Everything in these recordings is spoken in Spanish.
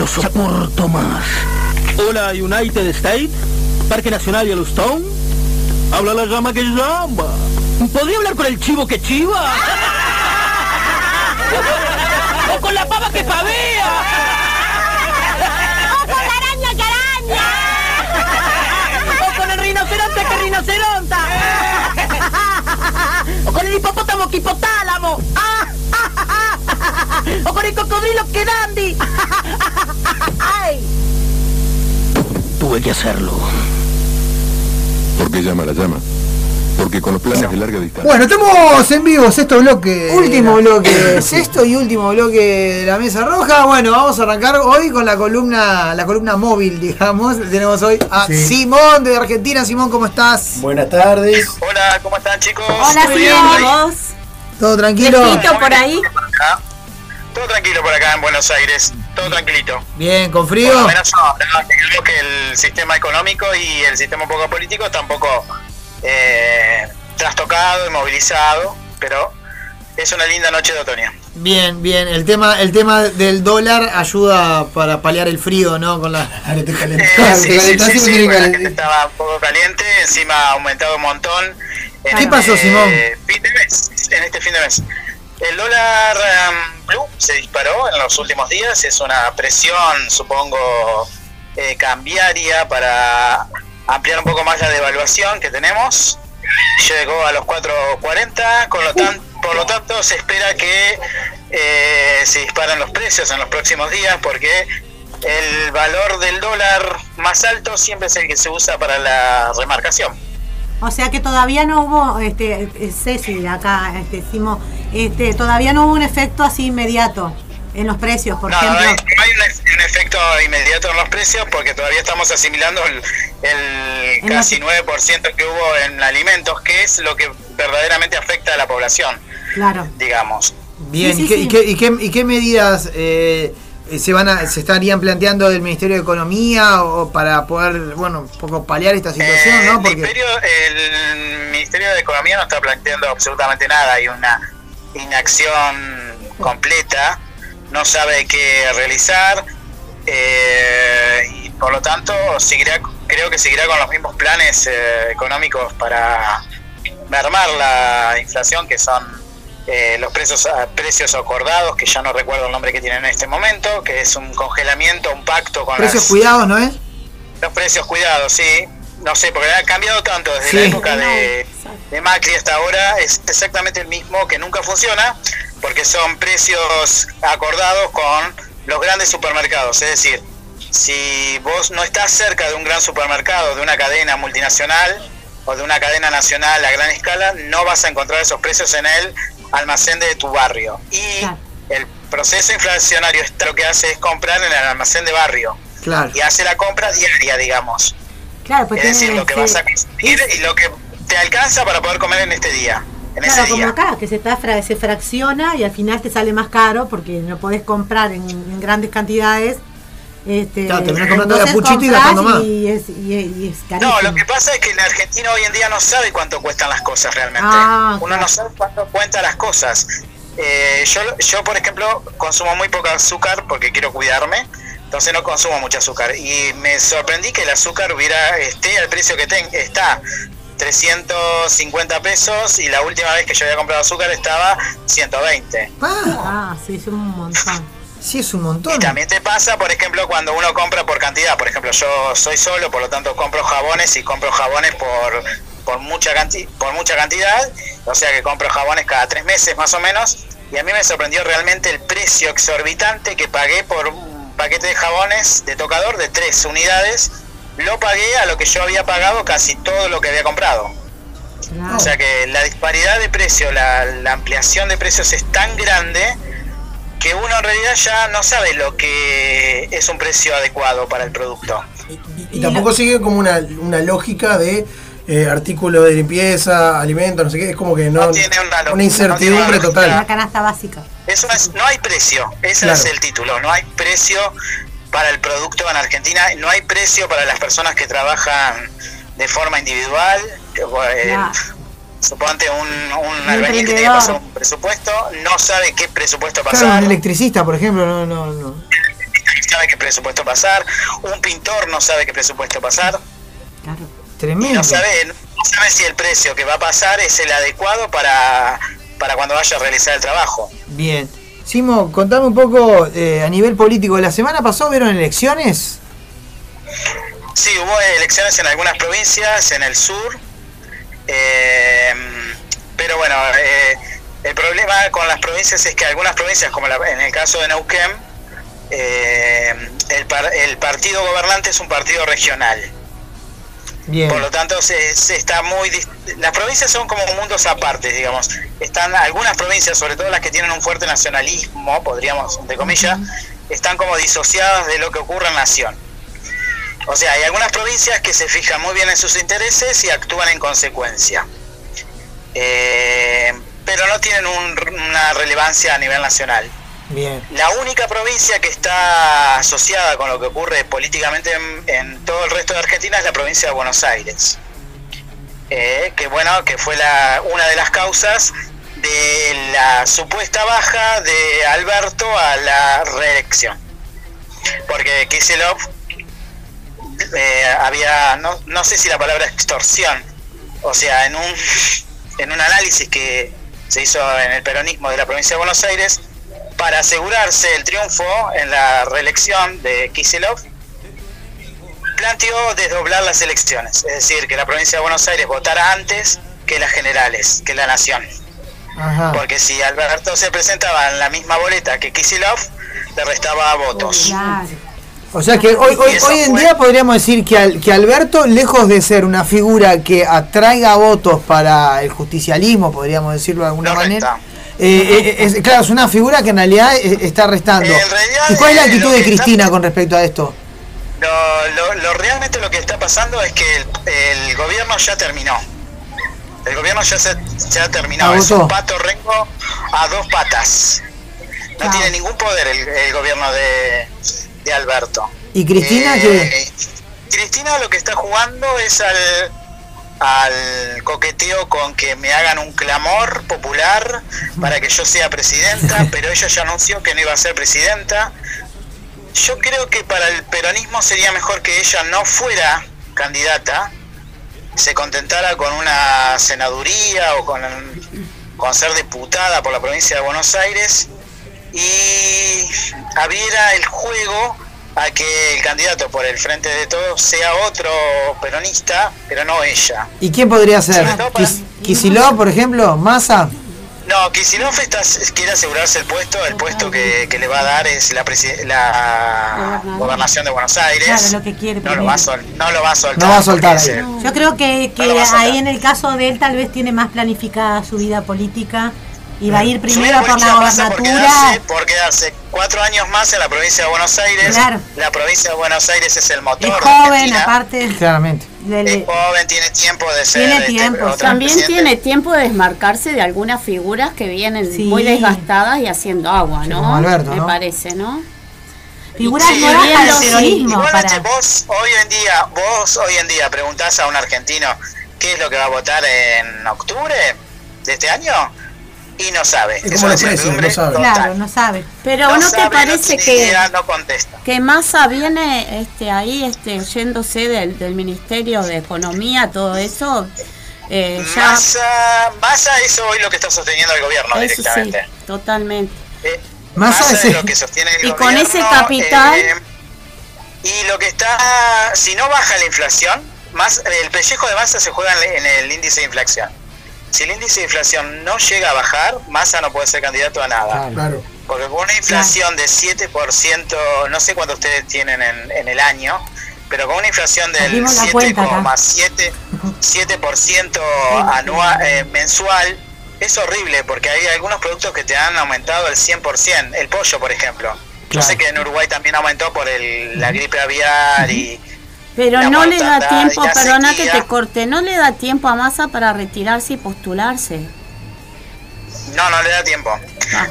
lo soporto más. Hola, United States, Parque Nacional Yellowstone. Habla la llama que llama. ¿Podría hablar con el chivo que chiva? ¿O con la pava que pavea? ¡O con la araña que araña! ¡O con el rinoceronte que rinoceronta! ¡O con el hipopótamo que hipotálamo! ¡O con el cocodrilo que dandy! ¡Ay! Tuve que hacerlo. ¿Por qué llama la llama? Porque con los planes de larga distancia. Bueno, estamos en vivo, sexto bloque. Último bloque, sexto y último bloque de la mesa roja. Bueno, vamos a arrancar hoy con la columna, la columna móvil, digamos. Tenemos hoy a Sí. Simón de Argentina. Simón, ¿cómo estás? Buenas tardes. Hola, ¿cómo están chicos? Hola, ¿Todo? Simón. ¿Todo tranquilo? Fresquito por ahí. Todo tranquilo por acá en Buenos Aires, todo tranquilito. Bien, ¿con Por frío? lo menos no, digamos que el sistema económico y el sistema un poco político está un poco eh, trastocado y movilizado, pero es una linda noche de otoño. Bien, bien. El tema, el tema del dólar ayuda para paliar el frío, ¿no? Con la. Ahora te Eh, sí, te sí, sí, la gente estaba un poco caliente, encima ha aumentado un montón. en ¿Qué pasó, Simón? Fin de mes, en este fin de mes. El dólar um, blue se disparó en los últimos días, es una presión, supongo, eh, cambiaria para ampliar un poco más la devaluación que tenemos. Llegó a los 4.40, con lo tan, por lo tanto se espera que eh, se disparen los precios en los próximos días porque el valor del dólar más alto siempre es el que se usa para la remarcación. O sea que todavía no hubo, este, eh, Ceci, acá este, este, todavía no hubo un efecto así inmediato en los precios, por No, no ejemplo. hay, no hay un, efe- un efecto inmediato en los precios porque todavía estamos asimilando el, el casi la- 9% que hubo en alimentos, que es lo que verdaderamente afecta a la población, Claro. digamos. Bien, Sí, ¿y, qué, sí. y qué- y qué- y qué medidas eh, se van a, se estarían planteando del Ministerio de Economía o para poder, bueno, un poco paliar esta situación, Eh, ¿no? el, Porque Ministerio, el Ministerio de Economía no está planteando absolutamente nada, hay una inacción completa, no sabe qué realizar eh, y por lo tanto seguirá, creo que seguirá con los mismos planes eh, económicos para mermar la inflación que son eh, los precios precios acordados que ya no recuerdo el nombre que tienen en este momento que es un congelamiento un pacto con precios las- cuidados, ¿no es? los precios cuidados, sí. No sé, porque ha cambiado tanto desde Sí. la época de, de Macri hasta ahora. Es exactamente el mismo que nunca funciona, porque son precios acordados con los grandes supermercados. Es decir, si vos no estás cerca de un gran supermercado, de una cadena multinacional o de una cadena nacional a gran escala, no vas a encontrar esos precios en el almacén de tu barrio. Y el proceso inflacionario lo que hace es comprar en el almacén de barrio Claro. y hace la compra diaria, digamos. Claro, pues es decir, lo que vas a ser- consumir y lo que te alcanza para poder comer en este día, en Claro, ese como día. acá, que se, está, se fracciona y al final te sale más caro porque no podés comprar en, en grandes cantidades. Este, Claro, terminás comprando y comprás gastando más. Y es, y es- y es carísimo. No, lo que pasa es que en Argentina hoy en día no sabe cuánto cuestan las cosas realmente. Ah, Uno claro. no sabe cuánto cuentan las cosas. Eh, yo, yo, por ejemplo, consumo muy poco azúcar porque quiero cuidarme, entonces no consumo mucho azúcar. Y me sorprendí que el azúcar hubiera esté al precio que ten, está 350 pesos y la última vez que yo había comprado azúcar estaba 120. Ah, Ah, sí, es un montón. sí, es un Y montón. también te pasa, por ejemplo, cuando uno compra por cantidad. Por ejemplo, yo soy solo, por lo tanto compro jabones y compro jabones por, por, mucha, canti por mucha cantidad. O sea que compro jabones cada tres meses más o menos. Y a mí me sorprendió realmente el precio exorbitante que pagué por un paquete de jabones de tocador de tres unidades. Lo pagué a lo que yo había pagado casi todo lo que había comprado. Claro. O sea que la disparidad de precio, la, la ampliación de precios es tan grande que uno en realidad ya no sabe lo que es un precio adecuado para el producto. Y, y tampoco sigue como una, una lógica de eh, artículo de limpieza, alimentos, no sé qué. Es como que no. No tiene una lógica, una incertidumbre no tiene una total. La canasta básica. Eso es, no hay precio, ese Claro. es el título, no hay precio para el producto en Argentina, no hay precio para las personas que trabajan de forma individual. eh, Claro. Suponte un, un albañil que tiene que pasar un presupuesto, no sabe qué presupuesto Claro, pasar, un electricista, por ejemplo, no, no, no. sabe qué presupuesto pasar, un pintor no sabe qué presupuesto pasar, Claro. y Tremendo. no sabe, no sabe si el precio que va a pasar es el adecuado para, para cuando vaya a realizar el trabajo. Bien. Simo, contame un poco eh, a nivel político. ¿La semana pasada vieron elecciones? Sí, hubo elecciones en algunas provincias, en el sur, eh, pero bueno, eh, el problema con las provincias es que algunas provincias, como la- en el caso de Neuquén, el, par- el partido gobernante es un partido regional. Bien. Por lo tanto, se, se está muy. Las provincias son como mundos aparte, digamos. Están algunas provincias, sobre todo las que tienen un fuerte nacionalismo, podríamos, entre comillas, están como disociadas de lo que ocurre en la nación. O sea, hay algunas provincias que se fijan muy bien en sus intereses y actúan en consecuencia. Eh, pero no tienen un- una relevancia a nivel nacional. La única provincia que está asociada con lo que ocurre políticamente en, todo el resto de Argentina es la provincia de Buenos Aires. Eh, que bueno, que fue la, una de las causas de la supuesta baja de Alberto a la reelección. Porque Kisilov eh, había, no, no sé si la palabra extorsión, o sea, en un, en un análisis que se hizo en el peronismo de la provincia de Buenos Aires, para asegurarse el triunfo en la reelección de Kisilov, planteó desdoblar las elecciones, es decir, que la provincia de Buenos Aires votara antes que las generales, que la nación. Ajá. Porque si Alberto se presentaba en la misma boleta que Kisilov, le restaba votos. O sea que hoy, hoy, hoy en fue- día podríamos decir que, Al- que Alberto, lejos de ser una figura que atraiga votos para el justicialismo, podríamos decirlo de alguna No manera, resta. Eh, eh, es, claro, es una figura que en realidad eh, está restando. En realidad, ¿Y cuál es la eh, actitud de está- Cristina con respecto a esto? Lo, lo- lo- realmente lo que está pasando es que el, el gobierno ya terminó. El gobierno ya se ya terminó. Es Agotó. un pato rengo a dos patas. No Claro. tiene ningún poder el, el gobierno de, de Alberto. ¿Y Cristina Eh, qué? Cristina lo que está jugando es al, al coqueteo con que me hagan un clamor popular para que yo sea presidenta, pero ella ya anunció que no iba a ser presidenta. Yo creo que para el peronismo sería mejor que ella no fuera candidata, se contentara con una senaduría o con, con ser diputada por la provincia de Buenos Aires y abriera el juego a que el candidato por el frente de todos sea otro peronista, pero no ella. ¿Y quién podría ser? Sobre todo para- Kis- ¿Kicillof, por ejemplo? ¿Massa? No, Kicillof está, quiere asegurarse el puesto, el puesto que, que le va a dar es la, presi- la gobernación de Buenos Aires. Claro, lo que quiere no lo, va a sol- no lo va a soltar. No va a Yo creo que, que No ahí en el caso de él tal vez tiene más planificada su vida política y va a ir primero por la gobernatura. quedarse, por quedarse cuatro años más en la provincia de Buenos Aires. Claro. La provincia de Buenos Aires es el motor. Es joven, Argentina. aparte. Claramente. del- Es joven, tiene tiempo de ser. Tiene este, tiempo, otro También presidente. tiene tiempo de desmarcarse de algunas figuras que vienen Sí. muy desgastadas y haciendo agua, Sí, ¿no? como Alberto, Me ¿no? parece, ¿no? Figuras Sí, nuevas para el viendo, sí. peronismo. Para... vos hoy en día, vos hoy en día preguntás a un argentino qué es lo que va a votar en octubre de este año y no sabe. Es Es como los precios, incertidumbre no sabe. total. Claro, no sabe. Pero No ¿no, te sabe, parece que, idea, no contesta. que Massa viene este, ahí este, yéndose del, del Ministerio de Economía, todo eso? Eh, ya, Massa, Massa es hoy lo que está sosteniendo el gobierno eso sí, directamente. totalmente. Eh, Massa Massa es lo que sostiene el Y con gobierno, ese capital- eh, y lo que está, si no baja la inflación, más el pellejo de Massa se juega en el índice de inflación. Si el índice de inflación no llega a bajar, Massa no puede ser candidato a nada. Claro. Porque con una inflación de 7%, no sé cuánto ustedes tienen en, en el año, pero con una inflación del Abrimos la cuenta acá. 7,7% 7% anual, eh, mensual, es horrible porque hay algunos productos que te han aumentado el 100%. El pollo, por ejemplo. Yo Claro. sé que en Uruguay también aumentó por el, la gripe aviar y... Pero no le da tiempo, perdona que sequía. te corte, no le da tiempo a Massa para retirarse y postularse. No, no le da tiempo.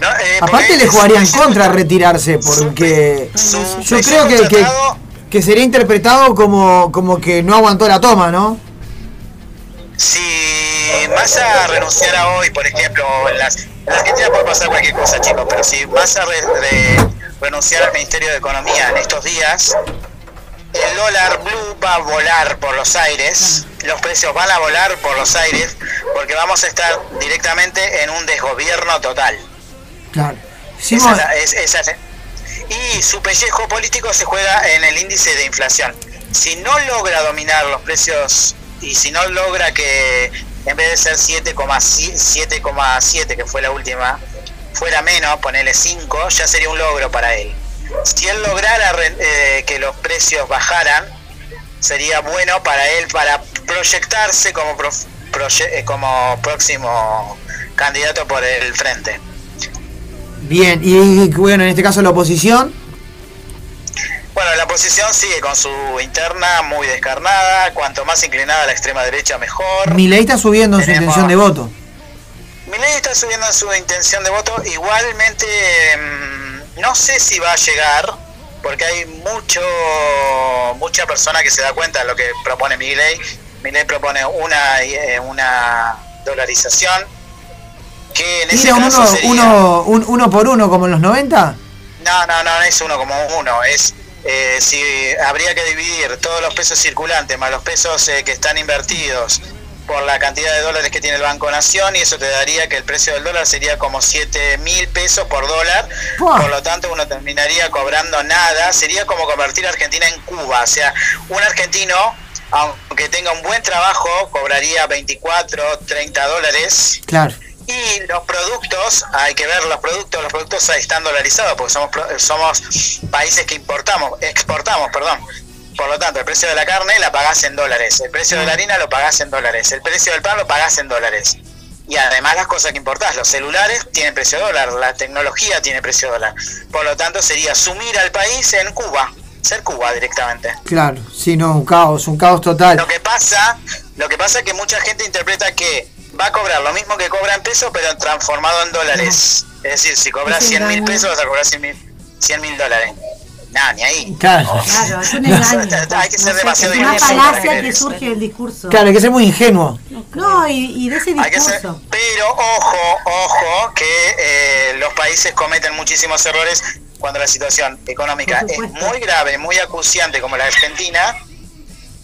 No, eh, Aparte le es- jugaría en es- contra retirarse, porque su yo creo que, que, que sería interpretado como, como que no aguantó la toma, ¿no? si Massa renunciara hoy, por ejemplo, en, las, en la Argentina puede pasar cualquier cosa, chicos, pero si Massa re- re- renunciara al Ministerio de Economía en estos días, el dólar blue va a volar por los aires, los precios van a volar por los aires, porque vamos a estar directamente en un desgobierno total. Claro. Esa Simo, es la- es- esa es- y su pellejo político se juega en el índice de inflación. Si no logra dominar los precios y si no logra que en vez de ser 7,7 que fue la última, fuera menos, ponerle 5, ya sería un logro para él. Si él lograra eh, que los precios bajaran, sería bueno para él para proyectarse como, prof- proye- eh, como próximo candidato por el frente. bien, y bueno, en este caso la oposición. Bueno, la oposición sigue con su interna muy descarnada, cuanto más inclinada a la extrema derecha mejor. Milei está subiendo en su intención de voto. Milei está subiendo en su intención de voto, igualmente mm, no sé si va a llegar, porque hay mucho mucha persona que se da cuenta de lo que propone Milei. Milei propone una eh, una dolarización que en ese Tira un caso uno, sería- uno, un uno por uno como en los 90. No, no, no, no es uno como uno. Es eh, si habría que dividir todos los pesos circulantes más los pesos eh, que están invertidos por la cantidad de dólares que tiene el Banco Nación y eso te daría que el precio del dólar sería como 7 mil pesos por dólar. ¡Buah! Por lo tanto, uno terminaría cobrando nada. Sería como convertir a Argentina en Cuba. O sea, un argentino, aunque tenga un buen trabajo, cobraría 24, 30 dólares. Claro. Y los productos, hay que ver los productos, los productos están dolarizados porque somos somos países que importamos, exportamos, perdón. Por lo tanto, el precio de la carne la pagás en dólares, el precio de la harina lo pagás en dólares, el precio del pan lo pagás en dólares. Y además las cosas que importás, los celulares tienen precio dólar, la tecnología tiene precio dólar. Por lo tanto, sería sumir al país en Cuba, ser Cuba directamente. Claro, sí, no, un caos, un caos total. Lo que pasa, lo que pasa es que mucha gente interpreta que va a cobrar lo mismo que cobra en pesos, pero transformado en dólares. Es decir, si cobras Es 100 mil pesos, vas a cobrar 100 mil dólares. Nada, ni ahí. Claro. Claro, es un engaño. Hay que ser No sé, demasiado es una falacia que surge del discurso. Claro, hay que ser muy ingenuo. No, y, y de ese Hay que ser, discurso. pero ojo, ojo, que eh, los países cometen muchísimos errores cuando la situación económica es muy grave, muy acuciante como la Argentina,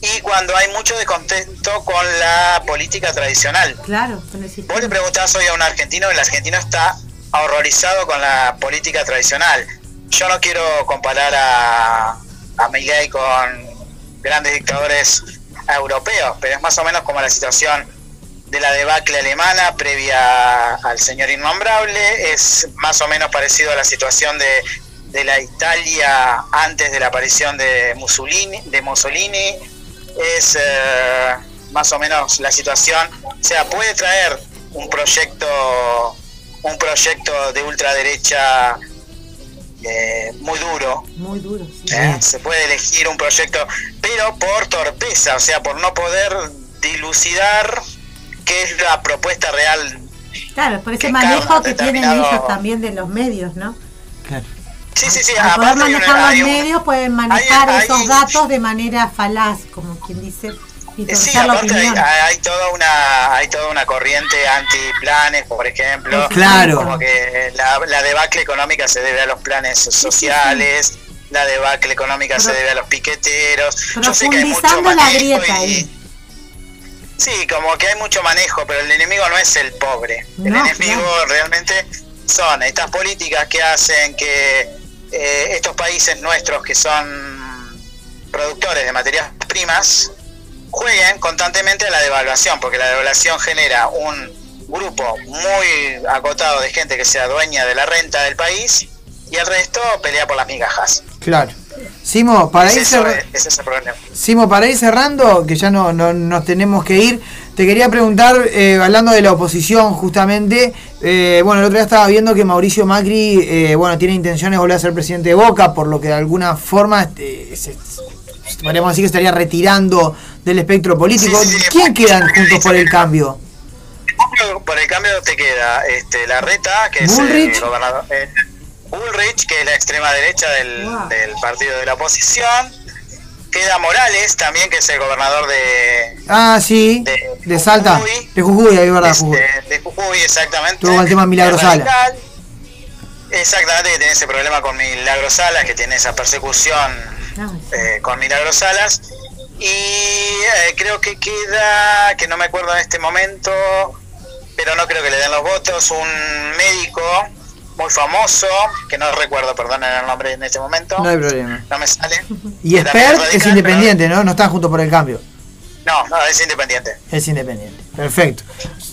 y cuando hay mucho descontento con la política tradicional. Claro, con el Vos le preguntás hoy a un argentino, el argentino está horrorizado con la política tradicional. Yo no quiero comparar a, a con grandes dictadores europeos, pero es más o menos como la situación de la debacle alemana previa al señor innombrable, es más o menos parecido a la situación de, de la Italia antes de la aparición de Mussolini, de Mussolini. Es eh, más o menos la situación, o sea, puede traer un proyecto un proyecto de ultraderecha eh, muy duro, Muy duro, sí. ¿eh? se puede elegir un proyecto, pero por torpeza, o sea, por no poder dilucidar qué es la propuesta real. Claro, por ese que manejo que tienen ellos también de los medios, ¿no? Claro. Sí, sí, sí, Al poder manejar los hay un- medios, pueden manejar hay- esos hay- datos de manera falaz, como quien dice, y Sí, aparte hay, toda una hay toda una corriente anti-planes, por ejemplo. Claro. Como que la, la debacle económica se debe a los planes sociales, la debacle económica se debe a los piqueteros. Yo sé que hay mucho Profundizando la grieta y- ahí. Sí, como que hay mucho manejo, pero el enemigo no es el pobre. El enemigo realmente son estas políticas que hacen que eh, estos países nuestros que son productores de materias primas jueguen constantemente a la devaluación, porque la devaluación genera un grupo muy acotado de gente que sea dueña de la renta del país y el resto pelea por las migajas. Claro. Simo, para Es ir eso, cerra- ese es el problema. Simo, para ir cerrando, que ya no, no nos tenemos que ir, te quería preguntar, eh, hablando de la oposición justamente, eh, bueno, el otro día estaba viendo que Mauricio Macri, eh, bueno, tiene intenciones de volver a ser presidente de Boca, por lo que de alguna forma, este, se- podríamos decir que estaría retirando del espectro político. Sí. ¿Quién quedan juntos por el cambio? Por el cambio te queda este, la reta, que Bullrich. es el gobernador. eh, Bullrich, que es la extrema derecha del, Wow. del partido de la oposición. queda Morales también, que es el gobernador de, Ah, sí. De- De Salta. Jujuy. De Jujuy, ahí, ¿verdad? este, Jujuy. de Jujuy, exactamente. Tuvo el tema Milagro Es Sala. radical. Exactamente, que tiene ese problema con Milagro Salas, que tiene esa persecución eh, con Milagro Salas. Y eh, creo que queda, que no me acuerdo en este momento, pero no creo que le den los votos, un médico muy famoso, que no recuerdo, perdón, el nombre en este momento. No hay problema. No me sale. Y radical, es independiente, ¿no? No están juntos por el cambio. No, no, es independiente. Es independiente. Perfecto.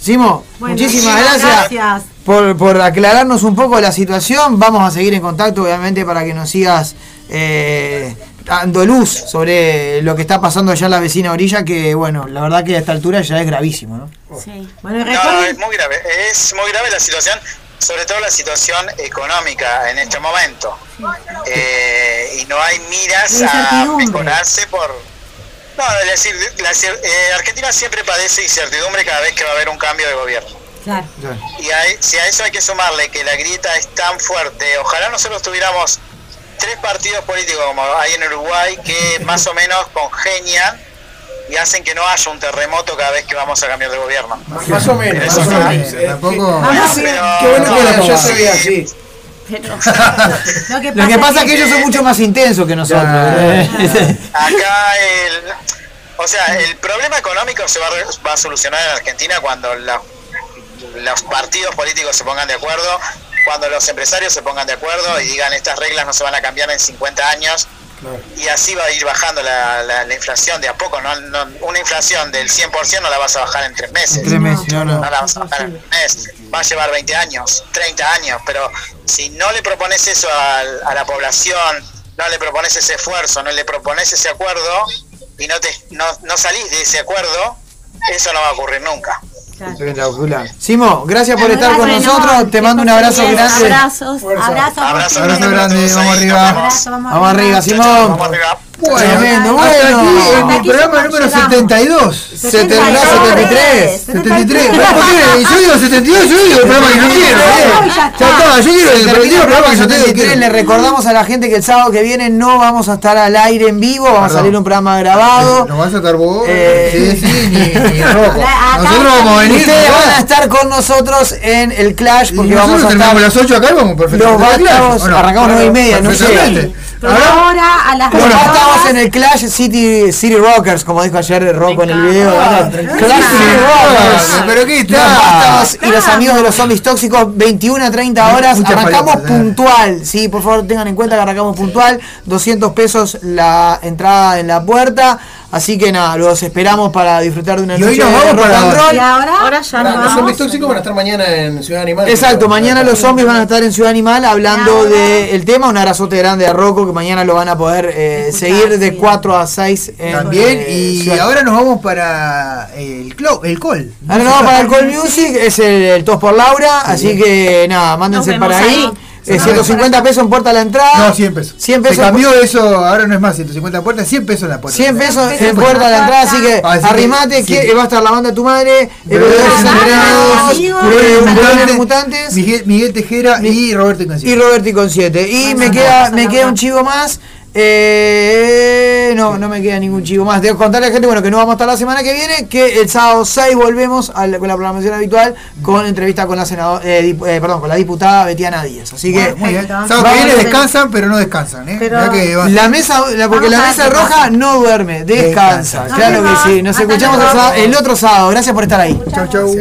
Simo, Bueno, muchísimas muchísimas gracias, gracias. Por, por aclararnos un poco la situación. Vamos a seguir en contacto, obviamente, para que nos sigas eh, dando luz sobre lo que está pasando allá en la vecina orilla, que, bueno, la verdad que a esta altura ya es gravísimo, ¿no? Sí. Bueno, No, es muy grave. Es muy grave la situación, sobre todo la situación económica en este momento. Eh, y no hay miras a mejorarse por... No, es decir, la cier- eh, Argentina siempre padece incertidumbre cada vez que va a haber un cambio de gobierno. Claro. Y hay- si a eso hay que sumarle que la grieta es tan fuerte, ojalá nosotros tuviéramos tres partidos políticos como hay en Uruguay que más o menos congenian y hacen que no haya un terremoto cada vez que vamos a cambiar de gobierno. Más o menos, Eso más o menos. Eh, Tampoco- Pero- Qué bueno que no, no, se ve así. Pero Lo que Lo que pasa es que ellos son mucho más intensos que nosotros. Acá el, o sea, el problema económico se va a, re- va a solucionar en Argentina cuando la- los partidos políticos se pongan de acuerdo, cuando los empresarios se pongan de acuerdo y digan estas reglas no se van a cambiar en 50 años y así va a ir bajando la, la- la inflación de a poco. No, no- una inflación del 100% no la vas a bajar en tres meses. Tres meses, no, no. No la vas a bajar en un mes. Va a llevar 20 años, 30 años, pero si no le propones eso a, la población, no le propones ese esfuerzo, no le propones ese acuerdo y no, te, no, no salís de ese acuerdo, eso no va a ocurrir nunca. Simo, gracias por estar con nosotros. Te mando un abrazo grande. Abrazos. Abrazo. Abrazo, grande, vamos arriba. vamos arriba, Simón. vamos arriba. Bueno, hasta aquí bueno. en el programa llegamos. número 72. 72, 73. 73. ¿Pero por qué? Yo digo 72, yo digo el programa que yo quiero. ¿eh? Ya está. Yo quiero el programa el programa que yo tengo. 73. Le recordamos a la gente que el sábado que viene no vamos a estar al aire en vivo, vamos a salir un programa grabado. No vas a estar vos, Eh, sí, sí, ni, ni rojo. Nosotros vamos a venir. Ustedes van a estar con nosotros en el Clash porque vamos nosotros a terminamos estar. las 8 acá y vamos perfectamente. Los arrancamos nueve y media, no sé. Ahora, a las Bueno, 20 estamos horas- en el Clash City, City Rockers, como dijo ayer Rocco en el video. Ah. Clash City Rockers. Pero ¿qué está? Y los amigos de los zombies tóxicos, 21 a 30 horas. Mucha arrancamos ¿eh? puntual. Sí, por favor tengan en cuenta que arrancamos puntual. 200 pesos la entrada en la puerta. Así que nada, los esperamos para disfrutar de una Y hoy noche nos de vamos rock para- and roll. Y ahora, Ahora ya Ahora, no Los zombies vamos. tóxicos van a estar mañana en Ciudad Animal. Exacto, mañana los zombies van a estar en Ciudad Animal hablando del tema. Un abrazote grande a Rocco que mañana lo van a poder eh, seguir de sí. 4 a 6 en También, y ahora nos vamos para el club, el col. Ahora nos vamos para el Call Music, es el, el Tos por Laura, así que nada, mándense para ahí. ahí. Eh, 150 pesos en puerta a la entrada. No, 100 pesos. 100 pesos. Se cambió eso, ahora no es más 150 puertas, 100 pesos en la puerta. 100 pesos en puerta a la entrada, así que que, arrimate, sí. que va a estar la banda Tu Madre, Mutantes, Mutantes Miguel, Miguel Tejera y Roberto y Incanciel. Roberti con 7. Y me queda, me queda un chivo más. Eh, no, no me queda ningún chivo más. Debo contarle a la gente bueno, que no vamos a estar la semana que viene, que el sábado 6 volvemos a la- con la programación habitual con entrevista con la senadora, eh, dip- eh, perdón, con la diputada Betiana Díaz. Así que Muy bien. Perfecto. Sábado que viene descansan, pero no descansan, ¿eh? Pero- que la mesa, la- porque la mesa roja no duerme, descansa. Descansa. Claro que sí. Nos Hasta escuchamos el otro sábado. Gracias por estar ahí. Chau, chau.